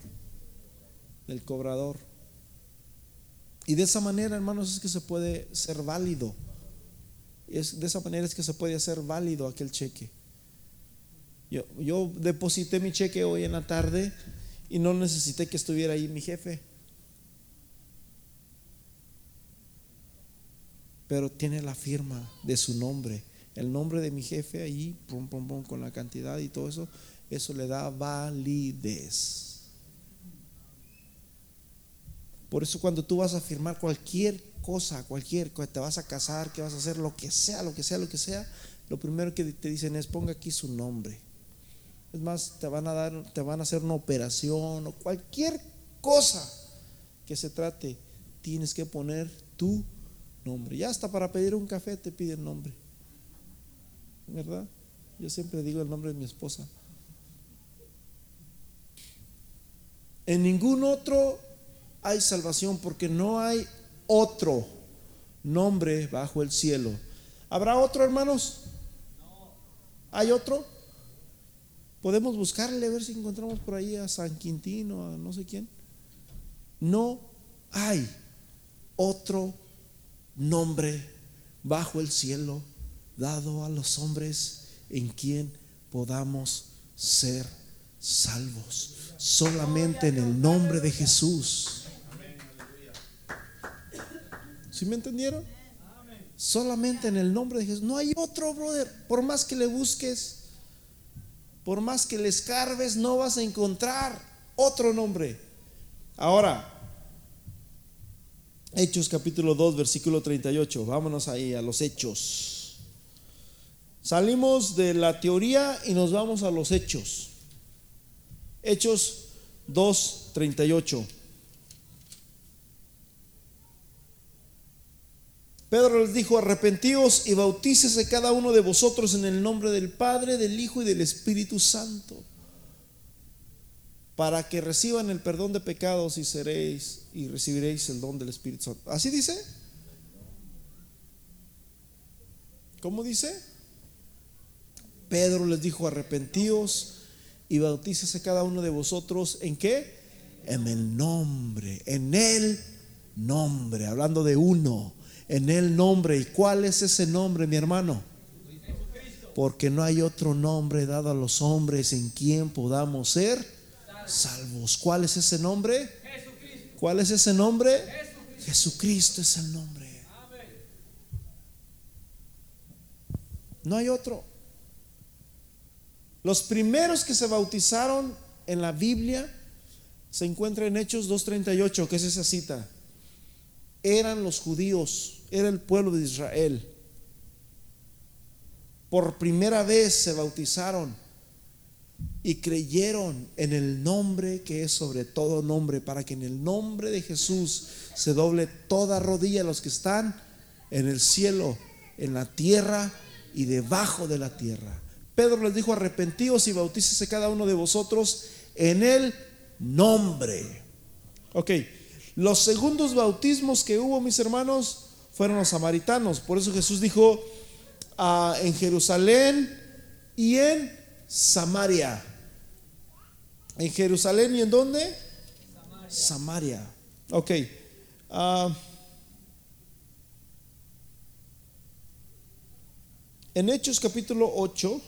del cobrador. Y de esa manera, hermanos, es que se puede ser válido. Es, de esa manera es que se puede hacer válido aquel cheque. Yo, yo deposité mi cheque hoy en la tarde y no necesité que estuviera ahí mi jefe. Pero tiene la firma de su nombre, el nombre de mi jefe ahí, pum, pum, pum, con la cantidad y todo eso eso le da validez. Por eso cuando tú vas a firmar cualquier cosa, cualquier cosa, te vas a casar, que vas a hacer lo que sea, lo que sea, lo que sea, lo primero que te dicen es ponga aquí su nombre. Es más, te van a dar, te van a hacer una operación o cualquier cosa que se trate, tienes que poner tu nombre. Ya hasta para pedir un café te piden nombre. ¿Verdad? Yo siempre digo el nombre de mi esposa. En ningún otro hay salvación porque no hay otro nombre bajo el cielo. ¿Habrá otro, hermanos? ¿Hay otro? Podemos buscarle a ver si encontramos por ahí a San Quintino, a no sé quién. No hay otro nombre bajo el cielo dado a los hombres en quien podamos ser salvos solamente en el nombre de Jesús. ¿Sí me entendieron? Solamente en el nombre de Jesús. No hay otro, brother. Por más que le busques, por más que le escarbes, no vas a encontrar otro nombre. Ahora, Hechos capítulo 2, versículo 38. Vámonos ahí a los hechos. Salimos de la teoría y nos vamos a los hechos. Hechos 2:38. Pedro les dijo, arrepentíos y bautícese cada uno de vosotros en el nombre del Padre, del Hijo y del Espíritu Santo, para que reciban el perdón de pecados y seréis y recibiréis el don del Espíritu Santo. ¿Así dice? ¿Cómo dice? Pedro les dijo, arrepentíos y bautícese cada uno de vosotros en qué? En el nombre, en el nombre, hablando de uno, en el nombre. ¿Y cuál es ese nombre, mi hermano? Porque no hay otro nombre dado a los hombres en quien podamos ser salvos. ¿Cuál es ese nombre? ¿Cuál es ese nombre? Jesucristo es el nombre. No hay otro. Los primeros que se bautizaron en la Biblia se encuentra en Hechos 2.38, que es esa cita. Eran los judíos, era el pueblo de Israel. por primera vez se bautizaron y creyeron en el nombre que es sobre todo nombre, para que en el nombre de Jesús se doble toda rodilla los que están en el cielo, en la tierra y debajo de la tierra. Pedro les dijo, arrepentíos y bautícese cada uno de vosotros en el nombre. Ok, los segundos bautismos que hubo, mis hermanos, fueron los samaritanos. Por eso Jesús dijo ah, en Jerusalén y en Samaria. ¿En Jerusalén y en dónde? Samaria. Ok. Ah, en Hechos capítulo 8.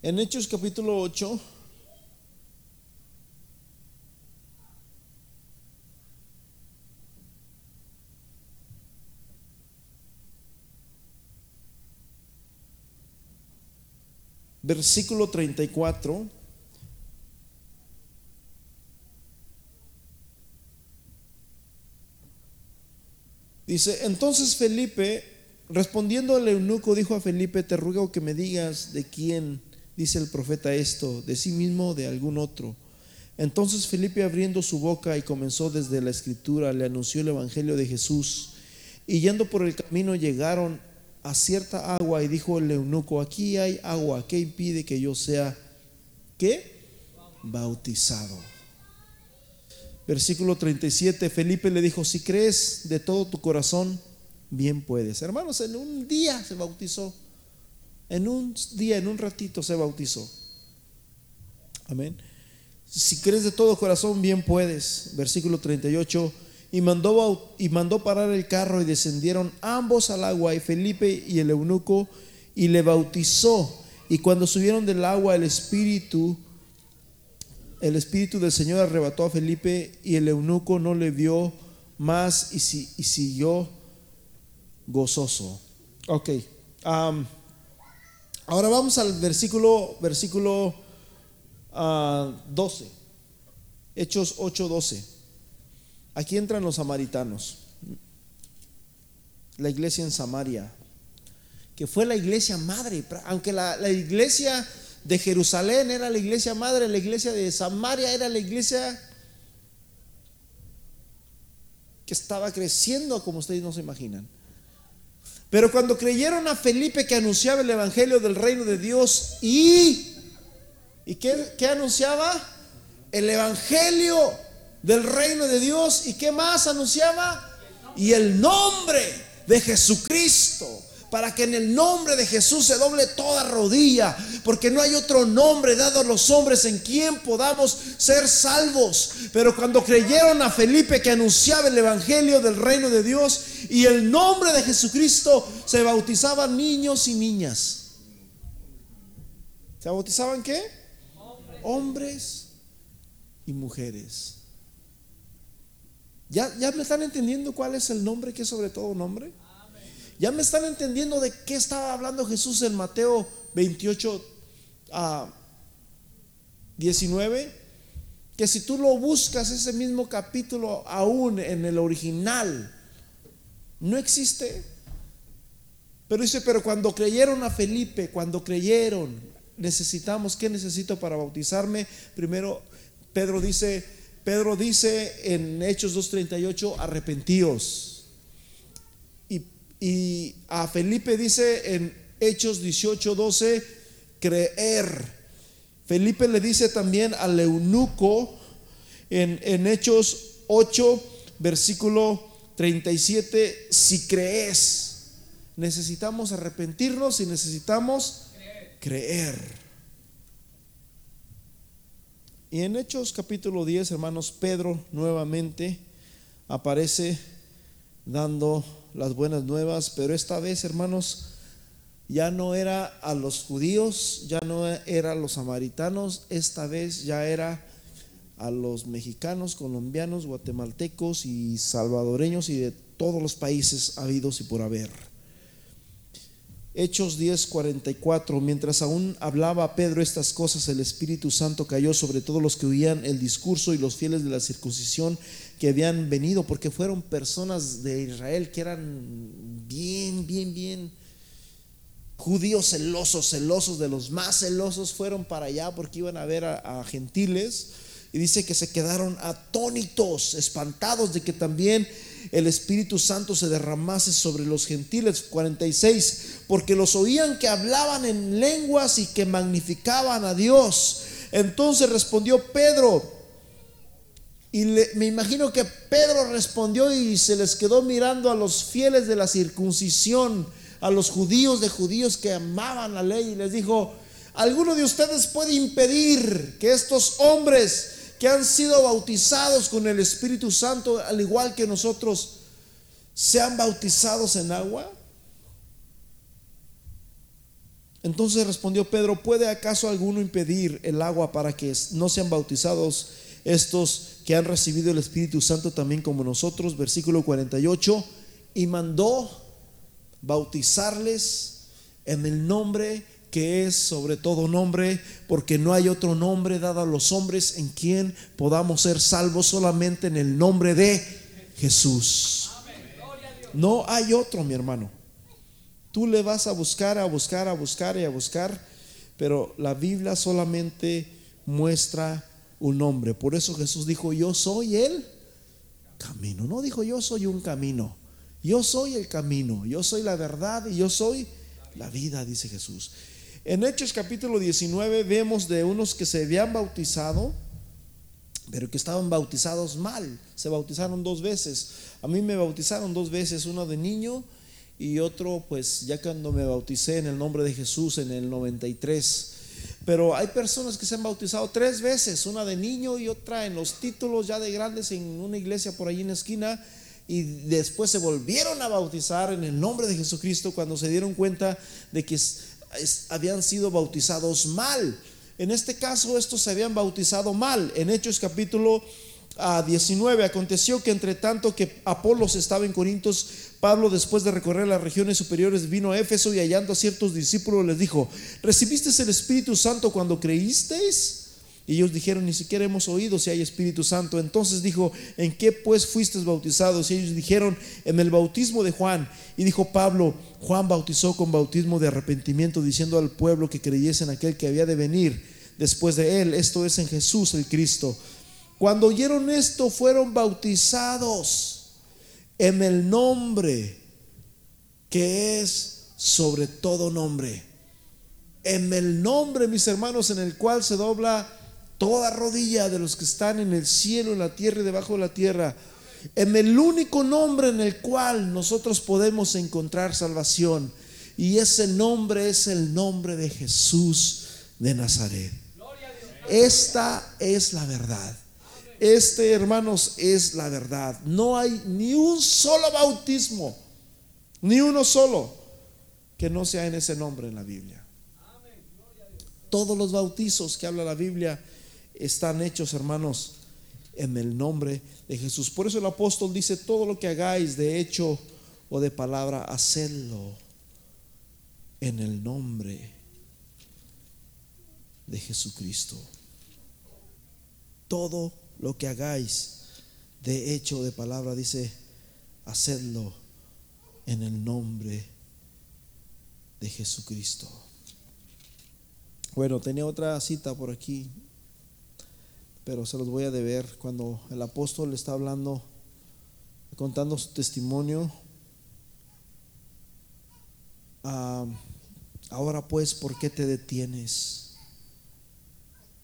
En Hechos capítulo 8. versículo 34. Dice, entonces Felipe, respondiendo al eunuco, dijo a Felipe, te ruego que me digas de quién dice el profeta esto, de sí mismo o de algún otro. Entonces Felipe abriendo su boca y comenzó desde la escritura, le anunció el Evangelio de Jesús. Y yendo por el camino llegaron a cierta agua y dijo el eunuco, aquí hay agua, ¿qué impide que yo sea qué? Bautizado. Versículo 37, Felipe le dijo, si crees de todo tu corazón, bien puedes. Hermanos, en un día se bautizó. En un día, en un ratito se bautizó. Amén. Si crees de todo corazón, bien puedes. Versículo 38 y mandó, y mandó parar el carro y descendieron ambos al agua y Felipe y el eunuco y le bautizó. Y cuando subieron del agua el espíritu, el espíritu del Señor arrebató a Felipe y el eunuco no le vio más y, siguió gozoso. Ok. Ahora vamos al versículo, versículo 12. Ah, Hechos 8, 12. Aquí entran los samaritanos, la iglesia en Samaria, que fue la iglesia madre, aunque la, iglesia de Jerusalén era la iglesia madre, la iglesia de Samaria era la iglesia que estaba creciendo como ustedes no se imaginan. Pero cuando creyeron a Felipe que anunciaba el Evangelio del reino de Dios y, ¿y qué, qué anunciaba? El Evangelio del reino de Dios. ¿Y qué más anunciaba? Y el nombre de Jesucristo. Para que en el nombre de Jesús se doble toda rodilla. Porque no hay otro nombre dado a los hombres en quien podamos ser salvos. Pero cuando creyeron a Felipe que anunciaba el Evangelio del reino de Dios y el nombre de Jesucristo, se bautizaban niños y niñas. ¿Se bautizaban qué? Hombres y mujeres. ¿Ya, me están entendiendo cuál es el nombre que es sobre todo nombre? ¿Ya me están entendiendo de qué estaba hablando Jesús en Mateo 28 a 19? Que si tú lo buscas, ese mismo capítulo aún en el original, no existe. Pero dice, pero cuando creyeron a Felipe, cuando creyeron, necesitamos, ¿qué necesito para bautizarme? Primero, Pedro dice, Pedro dice en Hechos 2.38, arrepentíos. Y, a Felipe dice en Hechos 18.12, creer. Felipe le dice también al eunuco en Hechos 8, versículo 37, si crees. Necesitamos arrepentirnos y necesitamos creer. Y en Hechos capítulo 10, hermanos, Pedro nuevamente aparece dando las buenas nuevas, pero esta vez, hermanos, ya no era a los judíos, ya no era a los samaritanos, esta vez ya era a los mexicanos, colombianos, guatemaltecos y salvadoreños y de todos los países habidos y por haber. Hechos 10:44, mientras aún hablaba Pedro estas cosas, el Espíritu Santo cayó sobre todos los que oían el discurso y los fieles de la circuncisión que habían venido, porque fueron personas de Israel que eran bien bien, bien, judíos celosos, celosos de los más celosos, fueron para allá porque iban a ver a, gentiles. Y dice que se quedaron atónitos, espantados de que también el Espíritu Santo se derramase sobre los gentiles. 46, porque los oían que hablaban en lenguas y que magnificaban a Dios. Entonces respondió Pedro, y me imagino que Pedro respondió y se les quedó mirando a los fieles de la circuncisión a los judíos de judíos que amaban la ley y les dijo, ¿alguno de ustedes puede impedir que estos hombres que han sido bautizados con el Espíritu Santo, al igual que nosotros, sean bautizados en agua? Entonces respondió Pedro, ¿puede acaso alguno impedir el agua para que no sean bautizados estos que han recibido el Espíritu Santo también como nosotros? Versículo 48. Y mandó bautizarles en el nombre que es sobre todo nombre, porque no hay otro nombre dado a los hombres en quien podamos ser salvos solamente en el nombre de Jesús. No hay otro, mi hermano. Tú le vas a buscar, a buscar, a buscar y a buscar, pero la Biblia solamente muestra un nombre. Por eso Jesús dijo, yo soy el camino. No dijo, yo soy un camino. Yo soy el camino, yo soy la verdad y yo soy la vida, dice Jesús. En Hechos capítulo 19 vemos de unos que se habían bautizado, pero que estaban bautizados mal. Se bautizaron dos veces. A mí me bautizaron dos veces, uno de niño y otro pues ya cuando me bauticé en el nombre de Jesús en el 93. Pero hay personas que se han bautizado tres veces, una de niño y otra en los títulos ya de grandes en una iglesia por ahí en la esquina y después se volvieron a bautizar en el nombre de Jesucristo cuando se dieron cuenta de que habían sido bautizados mal. En este caso estos se habían bautizado mal. En Hechos capítulo 19 ah, aconteció que entre tanto que Apolos estaba en Corintios, Pablo después de recorrer las regiones superiores vino a Éfeso y hallando a ciertos discípulos les dijo, ¿recibiste el Espíritu Santo cuando creísteis? Y ellos dijeron, ni siquiera hemos oído si hay Espíritu Santo. Entonces dijo, ¿en qué pues fuisteis bautizados? Y ellos dijeron, en el bautismo de Juan. Y dijo Pablo, Juan bautizó con bautismo de arrepentimiento, diciendo al pueblo que creyese en aquel que había de venir después de él. Esto es en Jesús el Cristo. Cuando oyeron esto, fueron bautizados en el nombre que es sobre todo nombre. En el nombre, mis hermanos, en el cual se dobla toda rodilla de los que están en el cielo, en la tierra y debajo de la tierra, en el único nombre en el cual nosotros podemos encontrar salvación. Y ese nombre es el nombre de Jesús de Nazaret. Esta es la verdad. Este, hermanos, es la verdad. No hay ni un solo bautismo, ni uno solo, que no sea en ese nombre en la Biblia. Todos los bautizos que habla la Biblia están hechos, hermanos, en el nombre de Jesús. Por eso el apóstol dice, todo lo que hagáis de hecho o de palabra, hacedlo en el nombre de Jesucristo. Todo lo que hagáis de hecho o de palabra, dice, hacedlo en el nombre de Jesucristo. Bueno, tenía otra cita por aquí pero se los voy a deber cuando el apóstol está hablando, contando su testimonio. Ah, ahora pues, ¿por qué te detienes?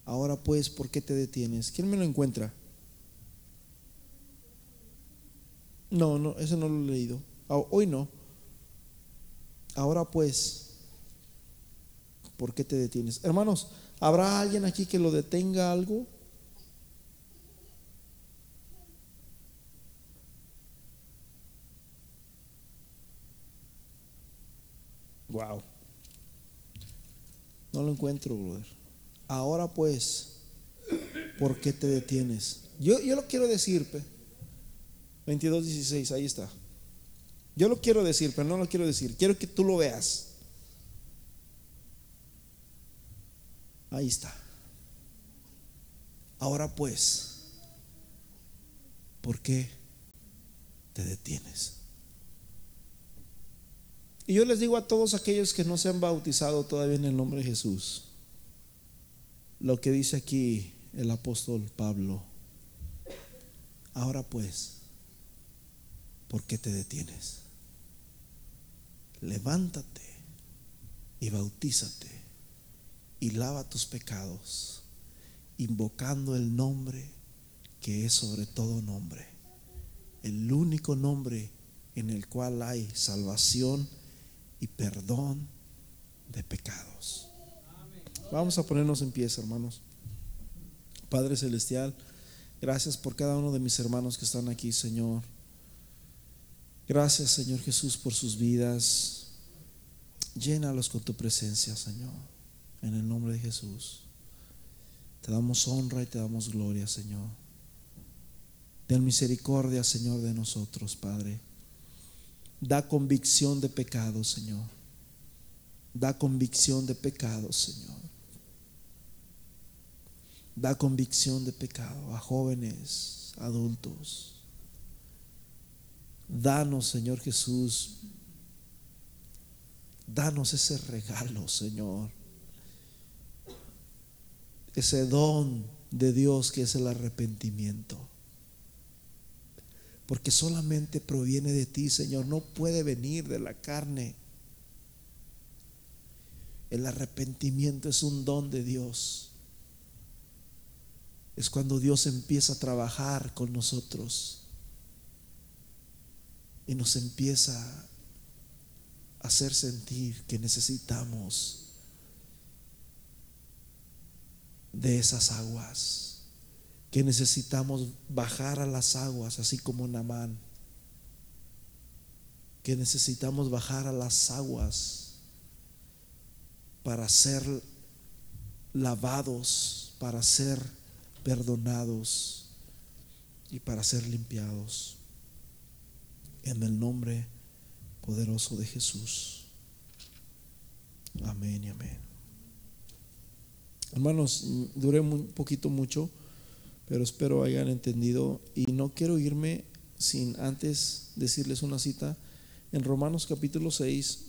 Ahora pues, ¿por qué te detienes? ¿Quién me lo encuentra? No, no, ese no lo he leído. Ah, hoy no. Ahora pues, ¿por qué te detienes? Hermanos, ¿habrá alguien aquí que lo detenga algo? Wow. No lo encuentro, brother. Ahora pues, ¿por qué te detienes? Yo, yo lo quiero decir, 22, 16, ahí está. Yo lo quiero decir, pero no lo quiero decir. Quiero que tú lo veas. Ahí está. Ahora pues, ¿por qué te detienes? Y yo les digo a todos aquellos que no se han bautizado todavía en el nombre de Jesús, lo que dice aquí el apóstol Pablo. Ahora pues, ¿por qué te detienes? Levántate y bautízate y lava tus pecados, invocando el nombre que es sobre todo nombre, el único nombre en el cual hay salvación y perdón de pecados. Vamos a ponernos en pie, hermanos. Padre Celestial, gracias por cada uno de mis hermanos que están aquí, Señor. Gracias, Señor Jesús, por sus vidas. Llénalos con tu presencia, Señor, en el nombre de Jesús. Te damos honra y te damos gloria, Señor. Ten misericordia, Señor, de nosotros, Padre. Da convicción de pecado, Señor. Da convicción de pecado, Señor. Da convicción de pecado a jóvenes, adultos. Danos, Señor Jesús, danos ese regalo, Señor. Ese don de Dios que es el arrepentimiento. Porque solamente proviene de ti, Señor. No puede venir de la carne. El arrepentimiento es un don de Dios es cuando Dios empieza a trabajar con nosotros y nos empieza a hacer sentir que necesitamos de esas aguas, que necesitamos bajar a las aguas, así como Namán, que necesitamos bajar a las aguas para ser lavados, para ser perdonados y para ser limpiados. En el nombre poderoso de Jesús. Amén y amén. Hermanos, duré un poquito mucho, pero espero hayan entendido y no quiero irme sin antes decirles una cita en Romanos capítulo 6.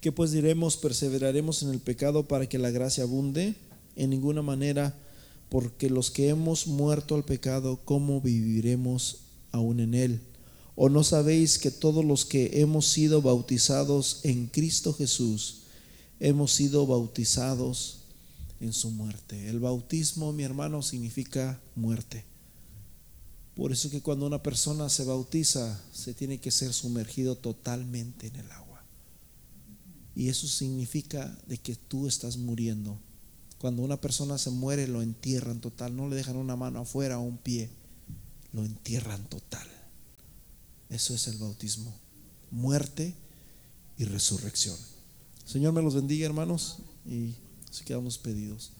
¿Qué pues diremos? ¿Perseveraremos en el pecado para que la gracia abunde? En ninguna manera, porque los que hemos muerto al pecado, ¿cómo viviremos aún en él? ¿O no sabéis que todos los que hemos sido bautizados en Cristo Jesús, hemos sido bautizados en su muerte? El bautismo, mi hermano, significa muerte. Por eso que cuando una persona se bautiza, se tiene que ser sumergido totalmente en el agua. Y eso significa de que tú estás muriendo. Cuando una persona se muere, lo entierran total. No le dejan una mano afuera o un pie. Lo entierran total. Eso es el bautismo. Muerte y resurrección. Señor me los bendiga, hermanos. Y así quedamos pedidos.